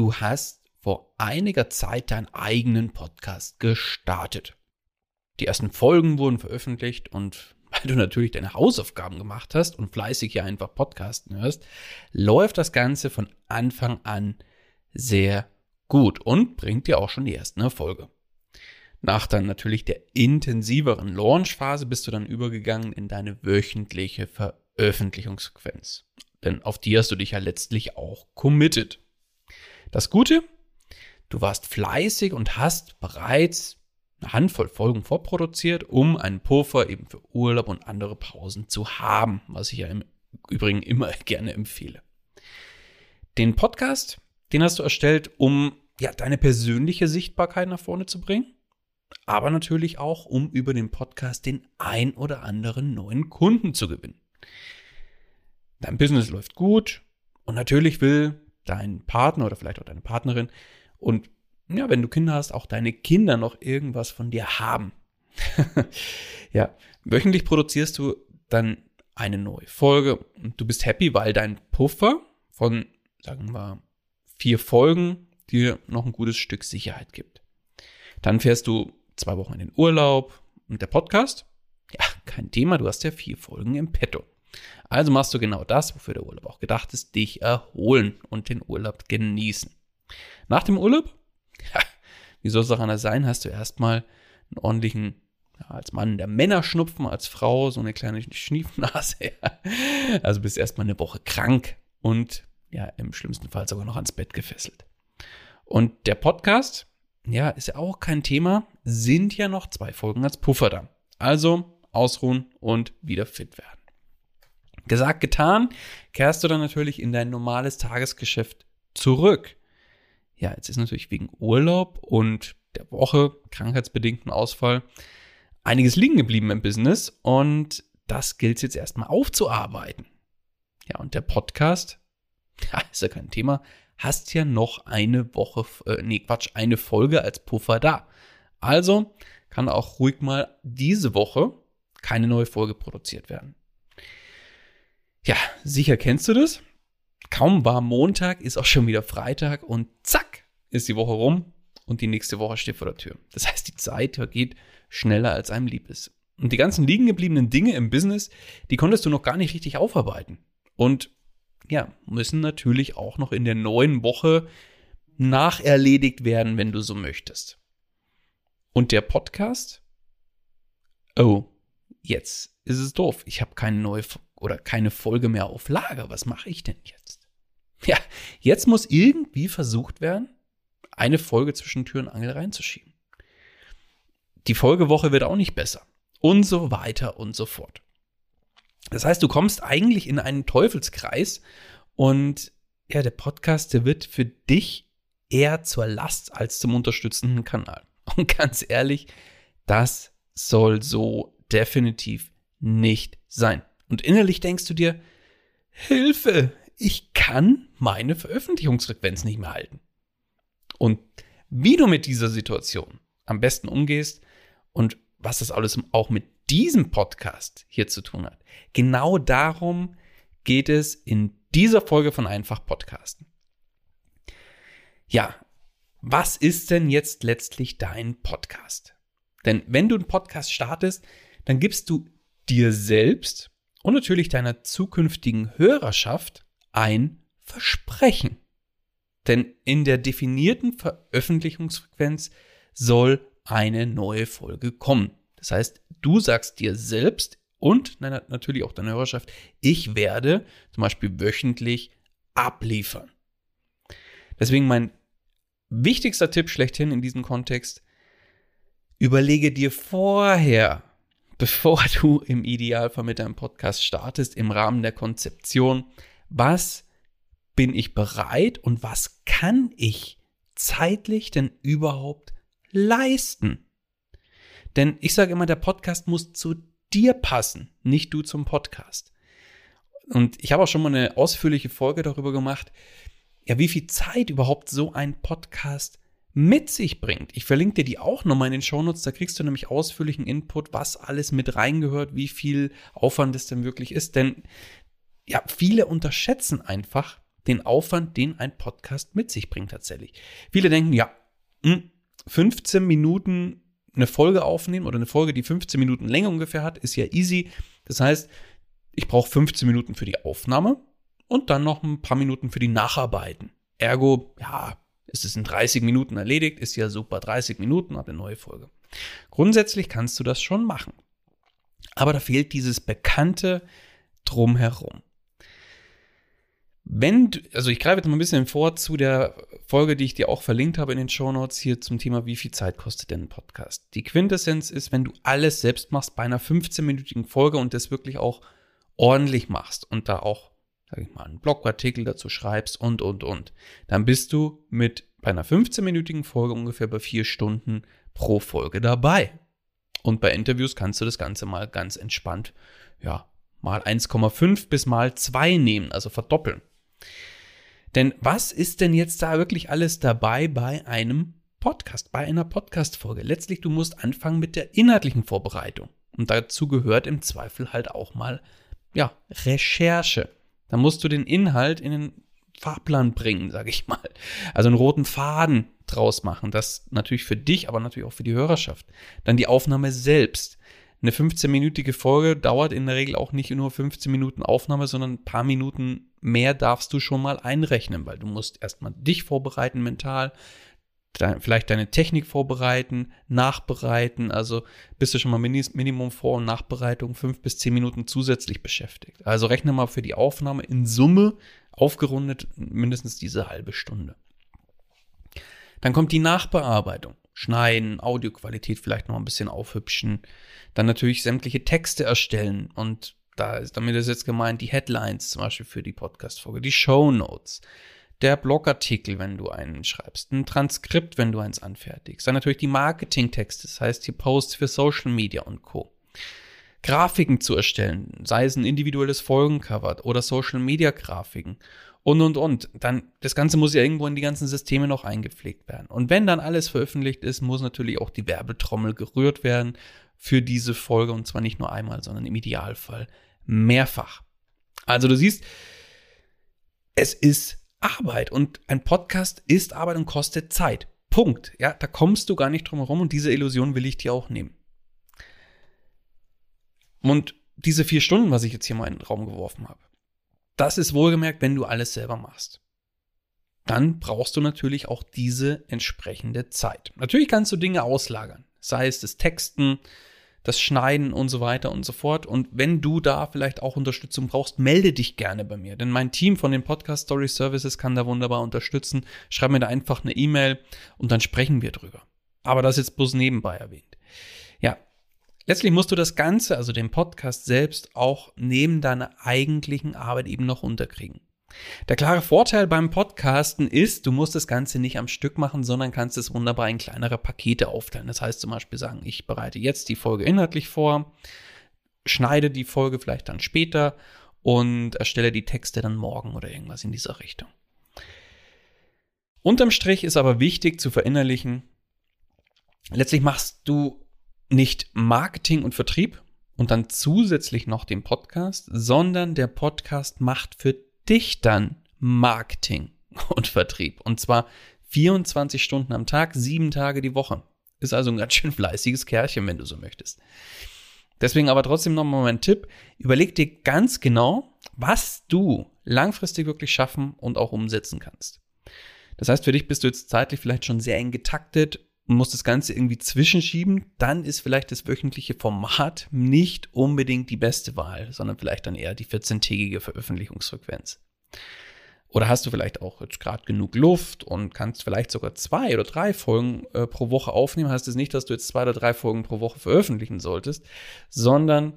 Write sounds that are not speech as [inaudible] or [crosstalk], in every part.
du hast vor einiger Zeit deinen eigenen Podcast gestartet. Die ersten Folgen wurden veröffentlicht und [laughs] weil du natürlich deine Hausaufgaben gemacht hast und fleißig hier einfach Podcasten hörst, läuft das Ganze von Anfang an sehr gut und bringt dir auch schon die ersten Erfolge. Nach dann natürlich der intensiveren Launchphase bist du dann übergegangen in deine wöchentliche Veröffentlichungssequenz. Denn auf die hast du dich ja letztlich auch committed. Das Gute, du warst fleißig und hast bereits eine Handvoll Folgen vorproduziert, um einen Puffer eben für Urlaub und andere Pausen zu haben, was ich ja im Übrigen immer [laughs] gerne empfehle. Den Podcast, den hast du erstellt, um ja deine persönliche Sichtbarkeit nach vorne zu bringen, aber natürlich auch, um über den Podcast den ein oder anderen neuen Kunden zu gewinnen. Dein Business läuft gut und natürlich will dein Partner oder vielleicht auch deine Partnerin und ja, wenn du Kinder hast, auch deine Kinder noch irgendwas von dir haben. [laughs] ja, wöchentlich produzierst du dann eine neue Folge und du bist happy, weil dein Puffer von, sagen wir, vier Folgen dir noch ein gutes Stück Sicherheit gibt. Dann fährst du zwei Wochen in den Urlaub und der Podcast? Ja, kein Thema, du hast ja vier Folgen im Petto. Also machst du genau das, wofür der Urlaub auch gedacht ist, dich erholen und den Urlaub genießen. Nach dem Urlaub, ja, wie soll es auch anders sein, hast du erstmal einen ordentlichen, ja, als Mann der Männerschnupfen, als Frau so eine kleine Schniefnase. Ja. Also bist erstmal eine Woche krank und ja, im schlimmsten Fall sogar noch ans Bett gefesselt. Und der Podcast, ja, ist ja auch kein Thema, sind ja noch zwei Folgen als Puffer da. Also ausruhen und wieder fit werden. Gesagt, getan, kehrst du dann natürlich in dein normales Tagesgeschäft zurück. Ja, jetzt ist natürlich wegen Urlaub und der Woche, krankheitsbedingten Ausfall, einiges liegen geblieben im Business und das gilt jetzt erstmal aufzuarbeiten. Ja, und der Podcast, ja, [laughs] ist ja kein Thema, hast ja noch eine Woche, äh, nee, Quatsch, eine Folge als Puffer da. Also kann auch ruhig mal diese Woche keine neue Folge produziert werden. Ja, sicher kennst du das. Kaum war Montag, ist auch schon wieder Freitag und zack, ist die Woche rum und die nächste Woche steht vor der Tür. Das heißt, die Zeit vergeht schneller als einem lieb ist. Und die ganzen liegen gebliebenen Dinge im Business, die konntest du noch gar nicht richtig aufarbeiten. Und ja, müssen natürlich auch noch in der neuen Woche nacherledigt werden, wenn du so möchtest. Und der Podcast? Oh, jetzt ist es doof. Ich habe keine neue oder keine Folge mehr auf Lager. Was mache ich denn jetzt? Ja, jetzt muss irgendwie versucht werden, eine Folge zwischen Tür und Angel reinzuschieben. Die Folgewoche wird auch nicht besser. Und so weiter und so fort. Das heißt, du kommst eigentlich in einen Teufelskreis und ja, der Podcast, der wird für dich eher zur Last als zum unterstützenden Kanal. [laughs] Und ganz ehrlich, das soll so definitiv nicht sein. Und innerlich denkst du dir, Hilfe, ich kann meine Veröffentlichungsfrequenz nicht mehr halten. Und wie du mit dieser Situation am besten umgehst und was das alles auch mit diesem Podcast hier zu tun hat. Genau darum geht es in dieser Folge von Einfach Podcasten. Ja, was ist denn jetzt letztlich dein Podcast? Denn wenn du einen Podcast startest, dann gibst du dir selbst und natürlich deiner zukünftigen Hörerschaft ein Versprechen. Denn in der definierten Veröffentlichungsfrequenz soll eine neue Folge kommen. Das heißt, du sagst dir selbst und natürlich auch deiner Hörerschaft, ich werde zum Beispiel wöchentlich abliefern. Deswegen mein wichtigster Tipp schlechthin in diesem Kontext, überlege dir vorher, bevor du im Idealfall mit deinem Podcast startest, im Rahmen der Konzeption, was bin ich bereit und was kann ich zeitlich denn überhaupt leisten? Denn ich sage immer, der Podcast muss zu dir passen, nicht du zum Podcast. Und ich habe auch schon mal eine ausführliche Folge darüber gemacht, ja, wie viel Zeit überhaupt so ein Podcast mit sich bringt. Ich verlinke dir die auch nochmal in den Shownotes, da kriegst du nämlich ausführlichen Input, was alles mit reingehört, wie viel Aufwand es denn wirklich ist. Denn ja, viele unterschätzen einfach den Aufwand, den ein Podcast mit sich bringt tatsächlich. Viele denken, ja, 15 hm, Minuten eine Folge aufnehmen oder eine Folge, die 15 Minuten Länge ungefähr hat, ist ja easy. Das heißt, ich brauche 15 Minuten für die Aufnahme und dann noch ein paar Minuten für die Nacharbeiten. Ergo, ja, ist es in 30 Minuten erledigt, ist ja super, 30 Minuten, habe eine neue Folge. Grundsätzlich kannst du das schon machen. Aber da fehlt dieses bekannte Drumherum. Wenn du, also ich greife jetzt mal ein bisschen vor zu der Folge, die ich dir auch verlinkt habe in den Show Notes hier zum Thema, wie viel Zeit kostet denn ein Podcast? Die Quintessenz ist, wenn du alles selbst machst bei einer 15-minütigen Folge und das wirklich auch ordentlich machst und da auch, sag ich mal, einen Blogartikel dazu schreibst und, und, und, dann bist du mit bei einer 15-minütigen Folge ungefähr bei vier Stunden pro Folge dabei. Und bei Interviews kannst du das Ganze mal ganz entspannt, ja, mal 1,5 bis mal 2 nehmen, also verdoppeln. Denn was ist denn jetzt da wirklich alles dabei bei einem Podcast, bei einer Podcast-Folge? Letztlich, du musst anfangen mit der inhaltlichen Vorbereitung. Und dazu gehört im Zweifel halt auch mal, ja, Recherche. Da musst du den Inhalt in den Fahrplan bringen, sage ich mal. Also einen roten Faden draus machen. Das natürlich für dich, aber natürlich auch für die Hörerschaft. Dann die Aufnahme selbst. Eine 15-minütige Folge dauert in der Regel auch nicht nur 15 Minuten Aufnahme, sondern ein paar Minuten mehr darfst du schon mal einrechnen, weil du musst erstmal dich vorbereiten mental, vielleicht deine Technik vorbereiten, nachbereiten. Also bist du schon mal Minimum Vor- und Nachbereitung fünf bis zehn Minuten zusätzlich beschäftigt. Also rechne mal für die Aufnahme in Summe aufgerundet mindestens diese halbe Stunde. Dann kommt die Nachbearbeitung schneiden, Audioqualität vielleicht noch ein bisschen aufhübschen, dann natürlich sämtliche Texte erstellen und da ist damit ist jetzt gemeint die Headlines zum Beispiel für die Podcast-Folge, die Show Notes, der Blogartikel, wenn du einen schreibst, ein Transkript, wenn du eins anfertigst, dann natürlich die Marketingtexte, das heißt die Posts für Social Media und Co. Grafiken zu erstellen, sei es ein individuelles Folgencover oder Social Media Grafiken und und und. Dann, das Ganze muss ja irgendwo in die ganzen Systeme noch eingepflegt werden. Und wenn dann alles veröffentlicht ist, muss natürlich auch die Werbetrommel gerührt werden für diese Folge und zwar nicht nur einmal, sondern im Idealfall mehrfach. Also du siehst, es ist Arbeit und ein Podcast ist Arbeit und kostet Zeit. Punkt. Ja, da kommst du gar nicht drum herum und diese Illusion will ich dir auch nehmen. Und diese vier Stunden, was ich jetzt hier mal in den Raum geworfen habe, das ist wohlgemerkt, wenn du alles selber machst. Dann brauchst du natürlich auch diese entsprechende Zeit. Natürlich kannst du Dinge auslagern, sei es das Texten, das Schneiden und so weiter und so fort. Und wenn du da vielleicht auch Unterstützung brauchst, melde dich gerne bei mir. Denn mein Team von den Podcast Story Services kann da wunderbar unterstützen. Schreib mir da einfach eine E-Mail und dann sprechen wir drüber. Aber das jetzt bloß nebenbei erwähnt. Ja, Letztlich musst du das Ganze, also den Podcast selbst, auch neben deiner eigentlichen Arbeit eben noch unterkriegen. Der klare Vorteil beim Podcasten ist, du musst das Ganze nicht am Stück machen, sondern kannst es wunderbar in kleinere Pakete aufteilen. Das heißt zum Beispiel sagen, ich bereite jetzt die Folge inhaltlich vor, schneide die Folge vielleicht dann später und erstelle die Texte dann morgen oder irgendwas in dieser Richtung. Unterm Strich ist aber wichtig zu verinnerlichen, letztlich machst du nicht Marketing und Vertrieb und dann zusätzlich noch den Podcast, sondern der Podcast macht für dich dann Marketing [laughs] und Vertrieb. Und zwar 24 Stunden am Tag, sieben Tage die Woche. Ist also ein ganz schön fleißiges Kerlchen, wenn du so möchtest. Deswegen aber trotzdem nochmal mein Tipp. Überleg dir ganz genau, was du langfristig wirklich schaffen und auch umsetzen kannst. Das heißt, für dich bist du jetzt zeitlich vielleicht schon sehr eng getaktet und musst das Ganze irgendwie zwischenschieben. Dann ist vielleicht das wöchentliche Format nicht unbedingt die beste Wahl, sondern vielleicht dann eher die 14-tägige Veröffentlichungsfrequenz. Oder hast du vielleicht auch jetzt gerade genug Luft und kannst vielleicht sogar zwei oder drei Folgen äh, pro Woche aufnehmen? Heißt es das nicht, dass du jetzt zwei oder drei Folgen pro Woche veröffentlichen solltest, sondern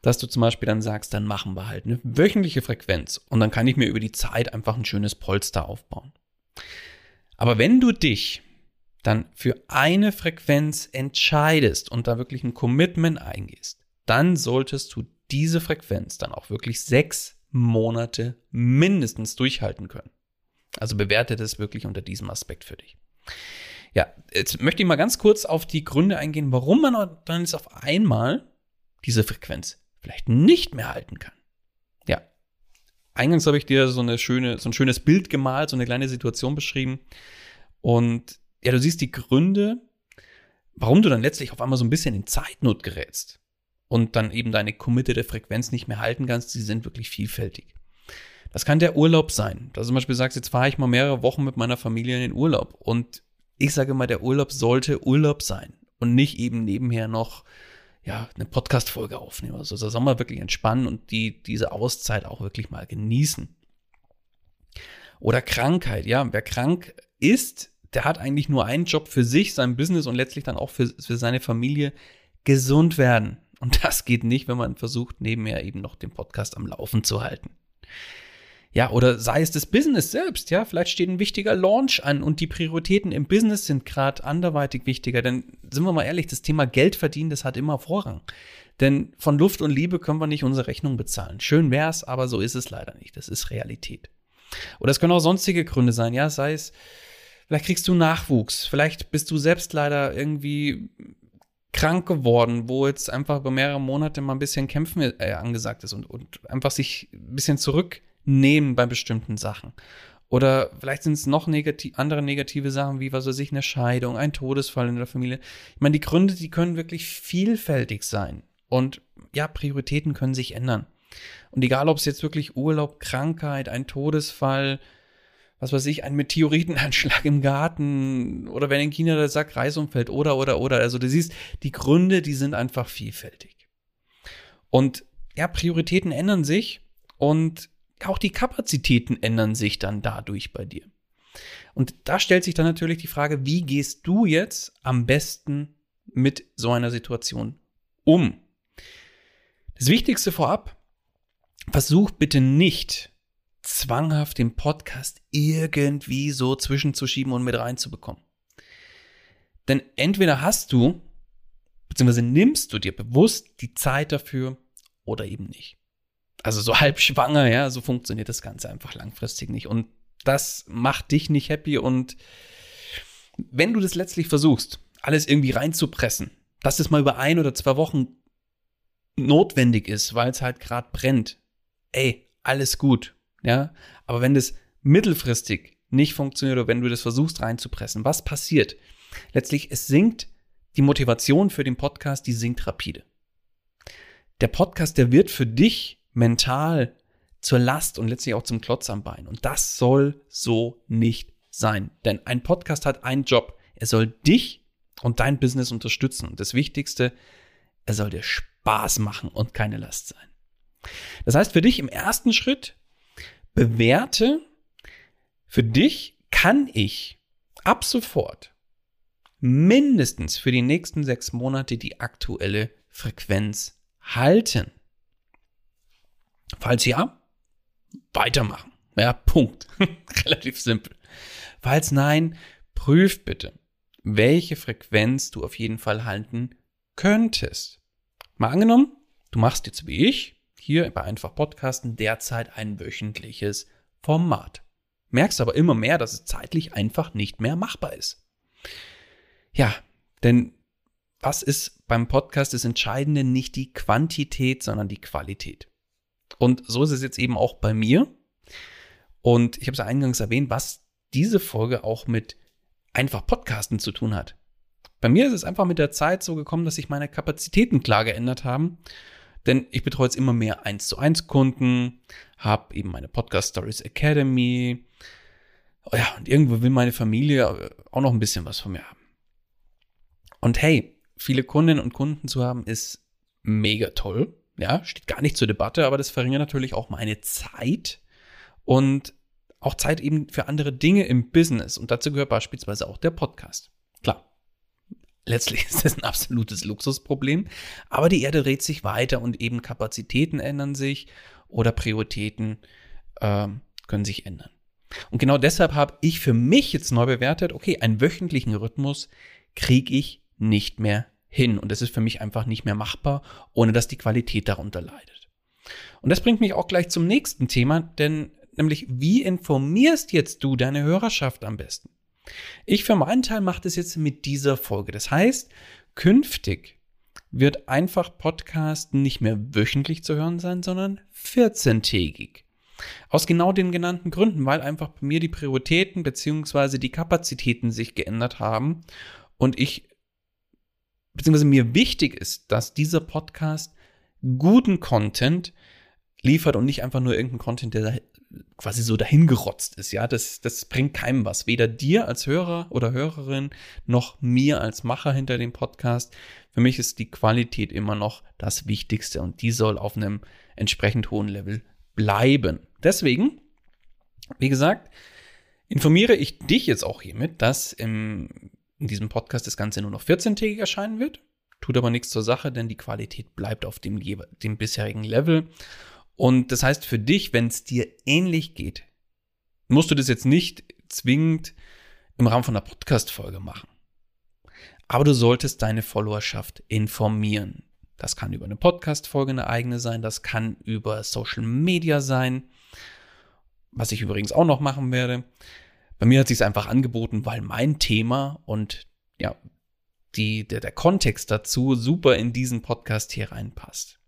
dass du zum Beispiel dann sagst, dann machen wir halt eine wöchentliche Frequenz und dann kann ich mir über die Zeit einfach ein schönes Polster aufbauen. Aber wenn du dich dann für eine Frequenz entscheidest und da wirklich ein Commitment eingehst, dann solltest du diese Frequenz dann auch wirklich sechs Monate mindestens durchhalten können. Also bewerte das wirklich unter diesem Aspekt für dich. Ja, jetzt möchte ich mal ganz kurz auf die Gründe eingehen, warum man dann jetzt auf einmal diese Frequenz vielleicht nicht mehr halten kann. Ja, eingangs habe ich dir so, eine schöne, so ein schönes Bild gemalt, so eine kleine Situation beschrieben. Und ja, du siehst die Gründe, warum du dann letztlich auf einmal so ein bisschen in Zeitnot gerätst und dann eben deine committede Frequenz nicht mehr halten kannst, die sind wirklich vielfältig. Das kann der Urlaub sein. Dass du zum Beispiel sagst, jetzt fahre ich mal mehrere Wochen mit meiner Familie in den Urlaub. Und ich sage mal, der Urlaub sollte Urlaub sein und nicht eben nebenher noch ja, eine Podcast-Folge aufnehmen. Also da soll man wirklich entspannen und die, diese Auszeit auch wirklich mal genießen. Oder Krankheit, ja. Wer krank ist, der hat eigentlich nur einen Job für sich, sein Business und letztlich dann auch für, für seine Familie gesund werden. Und das geht nicht, wenn man versucht, nebenher eben noch den Podcast am Laufen zu halten. Ja, oder sei es das Business selbst, ja, vielleicht steht ein wichtiger Launch an und die Prioritäten im Business sind gerade anderweitig wichtiger, denn sind wir mal ehrlich, das Thema Geld verdienen, das hat immer Vorrang. Denn von Luft und Liebe können wir nicht unsere Rechnung bezahlen. Schön wär's, aber so ist es leider nicht. Das ist Realität. Oder es können auch sonstige Gründe sein, ja, sei es, vielleicht kriegst du Nachwuchs, vielleicht bist du selbst leider irgendwie krank geworden, wo jetzt einfach über mehrere Monate mal ein bisschen Kämpfen äh, angesagt ist und, und einfach sich ein bisschen zurücknehmen bei bestimmten Sachen. Oder vielleicht sind es noch negativ, andere negative Sachen, wie was weiß ich, eine Scheidung, ein Todesfall in der Familie. Ich meine, die Gründe, die können wirklich vielfältig sein. Und ja, Prioritäten können sich ändern. Und egal, ob es jetzt wirklich Urlaub, Krankheit, ein Todesfall, was weiß ich, ein Meteoritenanschlag im Garten oder wenn in China der Sack Reis umfällt oder, oder, oder. Also du siehst, die Gründe, die sind einfach vielfältig. Und ja, Prioritäten ändern sich und auch die Kapazitäten ändern sich dann dadurch bei dir. Und da stellt sich dann natürlich die Frage, wie gehst du jetzt am besten mit so einer Situation um? Das Wichtigste vorab, versuch bitte nicht zwanghaft den Podcast irgendwie so zwischenzuschieben und mit reinzubekommen. Denn entweder hast du, beziehungsweise nimmst du dir bewusst die Zeit dafür oder eben nicht. Also so [laughs] halb schwanger, ja, so funktioniert das Ganze einfach langfristig nicht. Und das macht dich nicht happy. Und wenn du das letztlich versuchst, alles irgendwie reinzupressen, dass es mal über ein oder zwei Wochen notwendig ist, weil es halt gerade brennt, ey, alles gut ja. Aber wenn das mittelfristig nicht funktioniert oder wenn du das versuchst reinzupressen, was passiert? Letztlich, es sinkt die Motivation für den Podcast, die sinkt rapide. Der Podcast, der wird für dich mental zur Last und letztlich auch zum Klotz am Bein. Und das soll so nicht sein. Denn ein Podcast hat einen Job. Er soll dich und dein Business unterstützen. Und das Wichtigste, er soll dir Spaß machen und keine Last sein. Das heißt für dich im ersten Schritt, bewerte, für dich kann ich ab sofort mindestens für die nächsten sechs Monate die aktuelle Frequenz halten? Falls ja, weitermachen. Ja, Punkt. [laughs] Relativ simpel. Falls nein, prüf bitte, welche Frequenz du auf jeden Fall halten könntest. Mal angenommen, du machst jetzt wie ich hier bei Einfach Podcasten derzeit ein wöchentliches Format. Merkst aber immer mehr, dass es zeitlich einfach nicht mehr machbar ist. Ja, denn was ist beim Podcast das Entscheidende? Nicht die Quantität, sondern die Qualität. Und so ist es jetzt eben auch bei mir. Und ich habe es eingangs erwähnt, was diese Folge auch mit einfach Podcasten zu tun hat. Bei mir ist es einfach mit der Zeit so gekommen, dass sich meine Kapazitäten klar geändert haben. Denn ich betreue jetzt immer mehr 1 zu 1 Kunden, habe eben meine Podcast Stories Academy. Oh ja, und irgendwo will meine Familie auch noch ein bisschen was von mir haben. Und hey, viele Kundinnen und Kunden zu haben, ist mega toll. Ja, steht gar nicht zur Debatte, aber das verringert natürlich auch meine Zeit und auch Zeit eben für andere Dinge im Business. Und dazu gehört beispielsweise auch der Podcast. Klar, letztlich [laughs] ist das ein absolutes Luxusproblem, aber die Erde dreht sich weiter und eben Kapazitäten ändern sich oder Prioritäten äh, können sich ändern. Und genau deshalb habe ich für mich jetzt neu bewertet, okay, einen wöchentlichen Rhythmus kriege ich nicht mehr hin. Und das ist für mich einfach nicht mehr machbar, ohne dass die Qualität darunter leidet. Und das bringt mich auch gleich zum nächsten Thema, denn nämlich, wie informierst jetzt du deine Hörerschaft am besten? Ich für meinen Teil mache das jetzt mit dieser Folge. Das heißt, künftig wird einfach Podcast nicht mehr wöchentlich zu hören sein, sondern 14-tägig. Aus genau den genannten Gründen, weil einfach bei mir die Prioritäten bzw. die Kapazitäten sich geändert haben und ich beziehungsweise mir wichtig ist, dass dieser Podcast guten Content liefert und nicht einfach nur irgendeinen Content, der quasi so dahingerotzt ist. Ja, das, das bringt keinem was. Weder dir als Hörer oder Hörerin noch mir als Macher hinter dem Podcast. Für mich ist die Qualität immer noch das Wichtigste und die soll auf einem entsprechend hohen Level bleiben. Deswegen, wie gesagt, informiere ich dich jetzt auch hiermit, dass im in diesem Podcast das Ganze nur noch 14-tägig erscheinen wird. Tut aber nichts zur Sache, denn die Qualität bleibt auf dem, dem bisherigen Level. Und das heißt für dich, wenn es dir ähnlich geht, musst du das jetzt nicht zwingend im Rahmen von einer Podcast-Folge machen. Aber du solltest deine Followerschaft informieren. Das kann über eine Podcast-Folge eine eigene sein, das kann über Social Media sein, was ich übrigens auch noch machen werde. Bei mir hat sich einfach angeboten, weil mein Thema und ja, die, der, der Kontext dazu super in diesen Podcast hier reinpasst.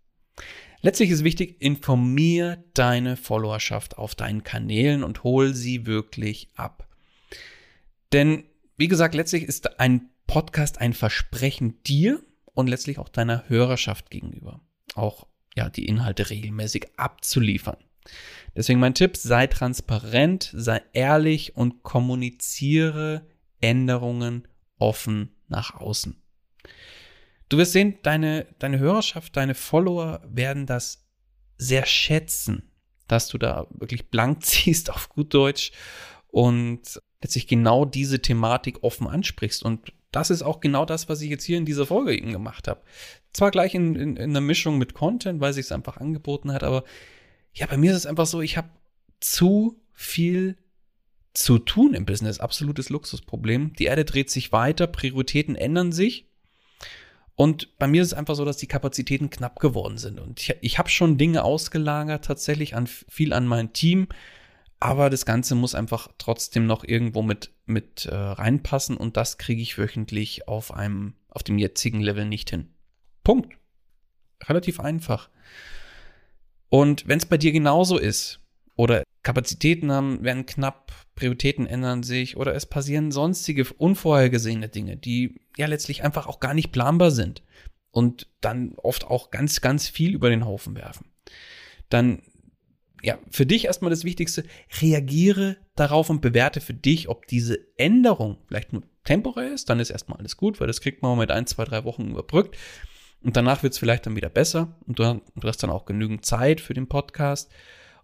Letztlich ist wichtig, informier deine Followerschaft auf deinen Kanälen und hol sie wirklich ab. Denn, wie gesagt, letztlich ist ein Podcast ein Versprechen dir und letztlich auch deiner Hörerschaft gegenüber. Auch, ja, die Inhalte regelmäßig abzuliefern. Deswegen mein Tipp, sei transparent, sei ehrlich und kommuniziere Änderungen offen nach außen. Du wirst sehen, deine, deine Hörerschaft, deine Follower werden das sehr schätzen, dass du da wirklich blank [laughs] ziehst auf gut Deutsch und letztlich genau diese Thematik offen ansprichst. Und das ist auch genau das, was ich jetzt hier in dieser Folge eben gemacht habe. Zwar gleich in, in, in einer Mischung mit Content, weil sich es einfach angeboten hat, aber ja, bei mir ist es einfach so, ich habe zu viel zu tun im Business. Absolutes Luxusproblem. Die Erde dreht sich weiter, Prioritäten ändern sich. Und bei mir ist es einfach so, dass die Kapazitäten knapp geworden sind. Und ich, ich habe schon Dinge ausgelagert, tatsächlich an viel an mein Team. Aber das Ganze muss einfach trotzdem noch irgendwo mit, mit äh, reinpassen. Und das kriege ich wöchentlich auf einem, auf dem jetzigen Level nicht hin. Punkt. Relativ einfach. Und wenn es bei dir genauso ist, oder Kapazitäten haben, werden knapp, Prioritäten ändern sich, oder es passieren sonstige unvorhergesehene Dinge, die ja letztlich einfach auch gar nicht planbar sind und dann oft auch ganz, ganz viel über den Haufen werfen, dann ja, für dich erstmal das Wichtigste, reagiere darauf und bewerte für dich, ob diese Änderung vielleicht nur temporär ist, dann ist erstmal alles gut, weil das kriegt man mit ein, zwei, drei Wochen überbrückt. Und danach wird es vielleicht dann wieder besser und du, du hast dann auch genügend Zeit für den Podcast.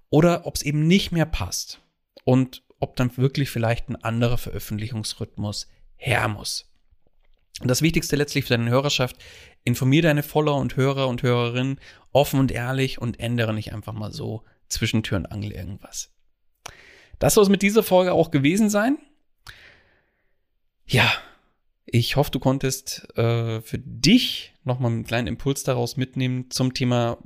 Oder ob es eben nicht mehr passt und ob dann wirklich vielleicht ein anderer Veröffentlichungsrhythmus her muss. Und das Wichtigste letztlich für deine Hörerschaft informier deine Follower und Hörer und Hörerinnen offen und ehrlich und ändere nicht einfach mal so zwischen Tür und Angel irgendwas. Das soll es mit dieser Folge auch gewesen sein. Ja, ich hoffe, du konntest äh, für dich nochmal einen kleinen Impuls daraus mitnehmen zum Thema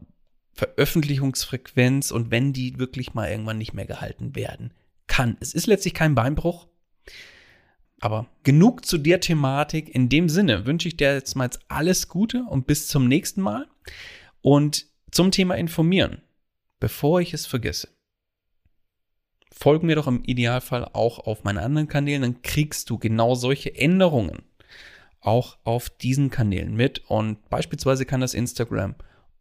Veröffentlichungsfrequenz und wenn die wirklich mal irgendwann nicht mehr gehalten werden kann. Es ist letztlich kein Beinbruch, aber genug zu der Thematik. In dem Sinne wünsche ich dir jetzt mal alles Gute und bis zum nächsten Mal. Und zum Thema informieren, bevor ich es vergesse. Folg mir doch im Idealfall auch auf meinen anderen Kanälen, dann kriegst du genau solche Änderungen auch auf diesen Kanälen mit. Und beispielsweise kann das Instagram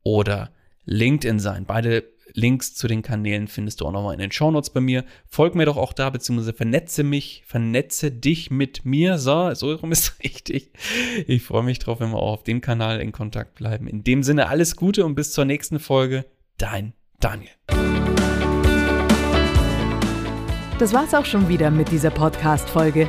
oder LinkedIn sein. Beide Links zu den Kanälen findest du auch nochmal in den Shownotes bei mir. Folg mir doch auch da, beziehungsweise vernetze mich, vernetze dich mit mir. So, so rum ist [laughs] richtig. Ich freue mich drauf, wenn wir auch auf dem Kanal in Kontakt bleiben. In dem Sinne alles Gute und bis zur nächsten Folge. Dein Daniel. Das war's auch schon wieder mit dieser Podcast-Folge.